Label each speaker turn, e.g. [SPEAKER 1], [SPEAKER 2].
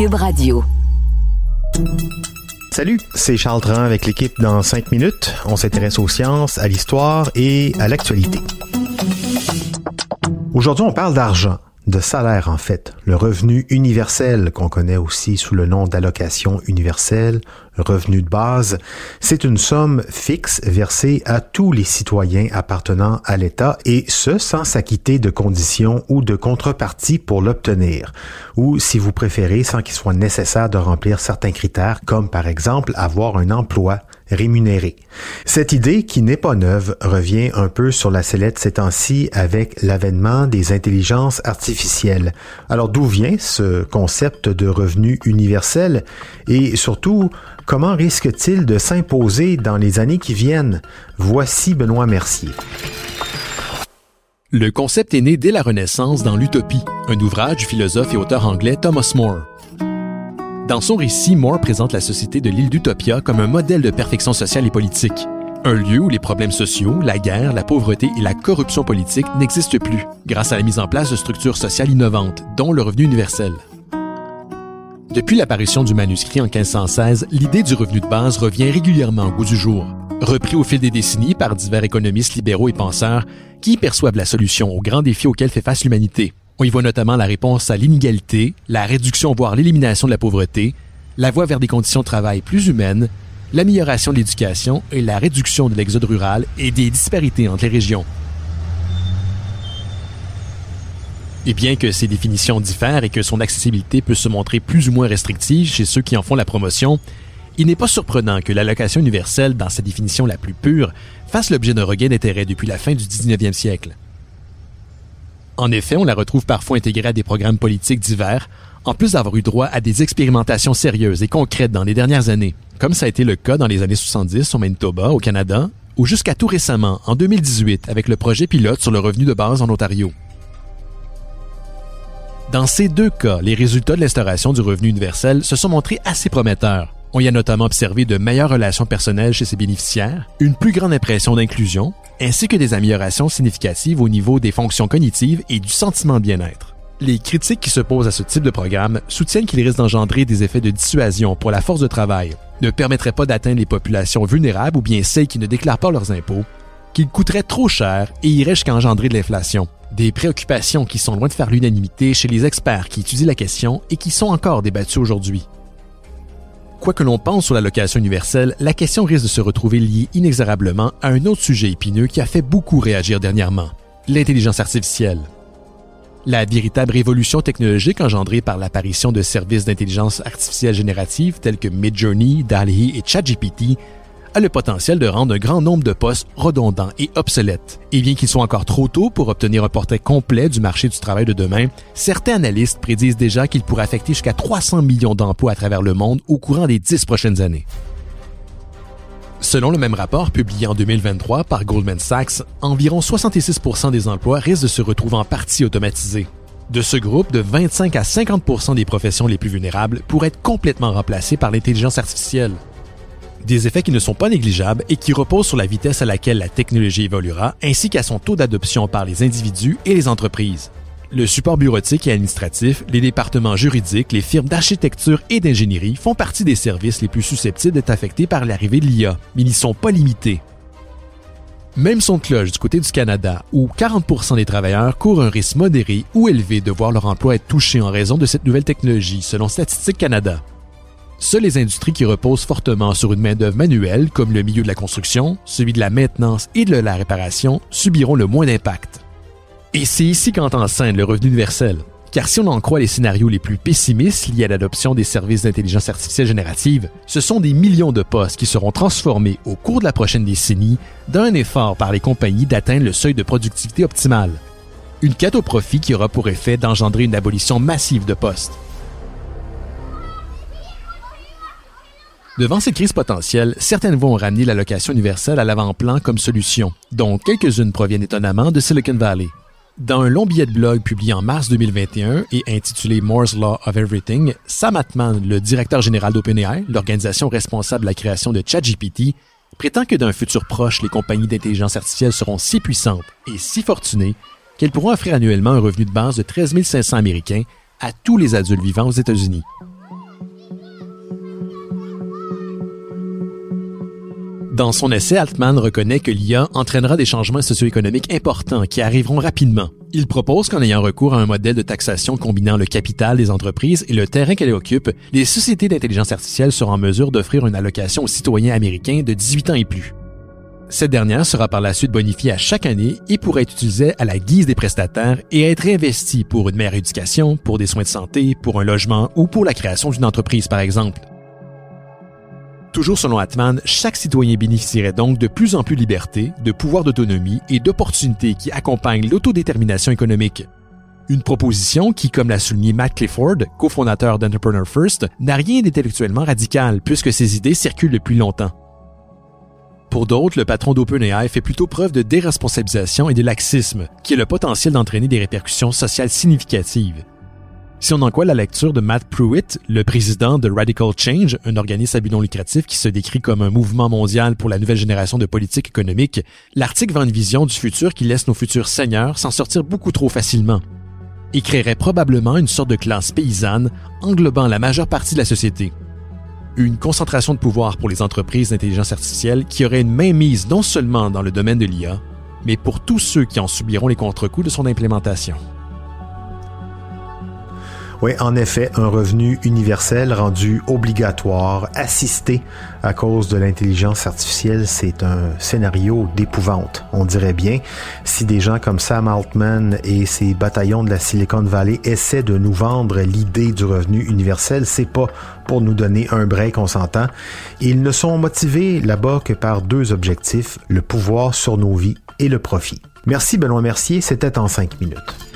[SPEAKER 1] Cube Radio.
[SPEAKER 2] Salut, c'est Charles Dran avec l'équipe dans 5 minutes. On s'intéresse aux sciences, à l'histoire et à l'actualité. Aujourd'hui, on parle d'argent de salaire en fait, le revenu universel qu'on connaît aussi sous le nom d'allocation universelle, revenu de base, c'est une somme fixe versée à tous les citoyens appartenant à l'État et ce sans s'acquitter de conditions ou de contreparties pour l'obtenir, ou si vous préférez sans qu'il soit nécessaire de remplir certains critères comme par exemple avoir un emploi rémunéré. Cette idée, qui n'est pas neuve, revient un peu sur la sellette ces temps-ci avec l'avènement des intelligences artificielles. Alors d'où vient ce concept de revenu universel? Et surtout Comment risque-t-il de s'imposer dans les années qui viennent? Voici Benoît Mercier.
[SPEAKER 3] Le concept est né dès la Renaissance dans l'Utopie, un ouvrage du philosophe et auteur anglais Thomas More. Dans son récit, More présente la société de l'île d'Utopia comme un modèle de perfection sociale et politique. Un lieu où les problèmes sociaux, la guerre, la pauvreté et la corruption politique n'existent plus, grâce à la mise en place de structures sociales innovantes, dont le revenu universel. Depuis l'apparition du manuscrit en 1516, l'idée du revenu de base revient régulièrement au goût du jour, repris au fil des décennies par divers économistes libéraux et penseurs qui perçoivent la solution aux grands défis auxquels fait face l'humanité. On y voit notamment la réponse à l'inégalité, la réduction voire l'élimination de la pauvreté, la voie vers des conditions de travail plus humaines, l'amélioration de l'éducation et la réduction de l'exode rural et des disparités entre les régions. Et bien que ces définitions diffèrent et que son accessibilité peut se montrer plus ou moins restrictive chez ceux qui en font la promotion, il n'est pas surprenant que l'allocation universelle, dans sa définition la plus pure, fasse l'objet d'un regain d'intérêt depuis la fin du 19e siècle. En effet, on la retrouve parfois intégrée à des programmes politiques divers, en plus d'avoir eu droit à des expérimentations sérieuses et concrètes dans les dernières années, comme ça a été le cas dans les années 70 au Manitoba, au Canada, ou jusqu'à tout récemment, en 2018, avec le projet pilote sur le revenu de base en Ontario. Dans ces deux cas, les résultats de l'instauration du revenu universel se sont montrés assez prometteurs. On y a notamment observé de meilleures relations personnelles chez ses bénéficiaires, une plus grande impression d'inclusion, ainsi que des améliorations significatives au niveau des fonctions cognitives et du sentiment bien-être. Les critiques qui se posent à ce type de programme soutiennent qu'il risque d'engendrer des effets de dissuasion pour la force de travail, ne permettrait pas d'atteindre les populations vulnérables ou bien celles qui ne déclarent pas leurs impôts, qu'il coûterait trop cher et irait jusqu'à engendrer de l'inflation. Des préoccupations qui sont loin de faire l'unanimité chez les experts qui étudient la question et qui sont encore débattues aujourd'hui. Quoi que l'on pense sur l'allocation universelle, la question risque de se retrouver liée inexorablement à un autre sujet épineux qui a fait beaucoup réagir dernièrement, l'intelligence artificielle. La véritable révolution technologique engendrée par l'apparition de services d'intelligence artificielle générative tels que Midjourney, DALL-E et ChatGPT a le potentiel de rendre un grand nombre de postes redondants et obsolètes. Et bien qu'il soit encore trop tôt pour obtenir un portrait complet du marché du travail de demain, certains analystes prédisent déjà qu'il pourrait affecter jusqu'à 300 millions d'emplois à travers le monde au courant des dix prochaines années. Selon le même rapport publié en 2023 par Goldman Sachs, environ 66 des emplois risquent de se retrouver en partie automatisés. De ce groupe, de 25 à 50 des professions les plus vulnérables pourraient être complètement remplacées par l'intelligence artificielle. Des effets qui ne sont pas négligeables et qui reposent sur la vitesse à laquelle la technologie évoluera ainsi qu'à son taux d'adoption par les individus et les entreprises. Le support bureautique et administratif, les départements juridiques, les firmes d'architecture et d'ingénierie font partie des services les plus susceptibles d'être affectés par l'arrivée de l'IA, mais n'y sont pas limités. Même son cloche du côté du Canada, où 40% des travailleurs courent un risque modéré ou élevé de voir leur emploi être touché en raison de cette nouvelle technologie, selon Statistique Canada. Seules les industries qui reposent fortement sur une main-d'œuvre manuelle, comme le milieu de la construction, celui de la maintenance et de la réparation, subiront le moins d'impact. Et c'est ici qu'entre en scène le revenu universel. Car si on en croit les scénarios les plus pessimistes liés à l'adoption des services d'intelligence artificielle générative, ce sont des millions de postes qui seront transformés au cours de la prochaine décennie d'un effort par les compagnies d'atteindre le seuil de productivité optimale. Une quête au profit qui aura pour effet d'engendrer une abolition massive de postes. Devant cette crise potentielle, certaines voix ont ramené l'allocation universelle à l'avant-plan comme solution, dont quelques-unes proviennent étonnamment de Silicon Valley. Dans un long billet de blog publié en mars 2021 et intitulé Moore's Law of Everything, Sam Altman, le directeur général d'OpenAI, l'organisation responsable de la création de ChatGPT, prétend que d'un futur proche, les compagnies d'intelligence artificielle seront si puissantes et si fortunées qu'elles pourront offrir annuellement un revenu de base de 13 500 Américains à tous les adultes vivants aux États-Unis. Dans son essai, Altman reconnaît que l'IA entraînera des changements socio-économiques importants qui arriveront rapidement. Il propose qu'en ayant recours à un modèle de taxation combinant le capital des entreprises et le terrain qu'elles occupent, les sociétés d'intelligence artificielle seront en mesure d'offrir une allocation aux citoyens américains de 18 ans et plus. Cette dernière sera par la suite bonifiée à chaque année et pourra être utilisée à la guise des prestataires et être investie pour une meilleure éducation, pour des soins de santé, pour un logement ou pour la création d'une entreprise par exemple. Toujours selon Atman, chaque citoyen bénéficierait donc de plus en plus de liberté, de pouvoir d'autonomie et d'opportunités qui accompagnent l'autodétermination économique. Une proposition qui, comme l'a souligné Matt Clifford, cofondateur d'Entrepreneur First, n'a rien d'intellectuellement radical puisque ses idées circulent depuis longtemps. Pour d'autres, le patron d'OpenAI fait plutôt preuve de déresponsabilisation et de laxisme, qui a le potentiel d'entraîner des répercussions sociales significatives. Si on en croit la lecture de Matt Pruitt, le président de Radical Change, un organisme à but lucratif qui se décrit comme un mouvement mondial pour la nouvelle génération de politique économique, l'article vend une vision du futur qui laisse nos futurs seigneurs s'en sortir beaucoup trop facilement et créerait probablement une sorte de classe paysanne englobant la majeure partie de la société. Une concentration de pouvoir pour les entreprises d'intelligence artificielle qui aurait une mainmise non seulement dans le domaine de l'IA, mais pour tous ceux qui en subiront les contre-coups de son implémentation.
[SPEAKER 2] Oui, en effet, un revenu universel rendu obligatoire, assisté à cause de l'intelligence artificielle, c'est un scénario d'épouvante, on dirait bien. Si des gens comme Sam Altman et ses bataillons de la Silicon Valley essaient de nous vendre l'idée du revenu universel, c'est pas pour nous donner un break, on s'entend. Ils ne sont motivés là-bas que par deux objectifs, le pouvoir sur nos vies et le profit. Merci Benoît Mercier, c'était en cinq minutes.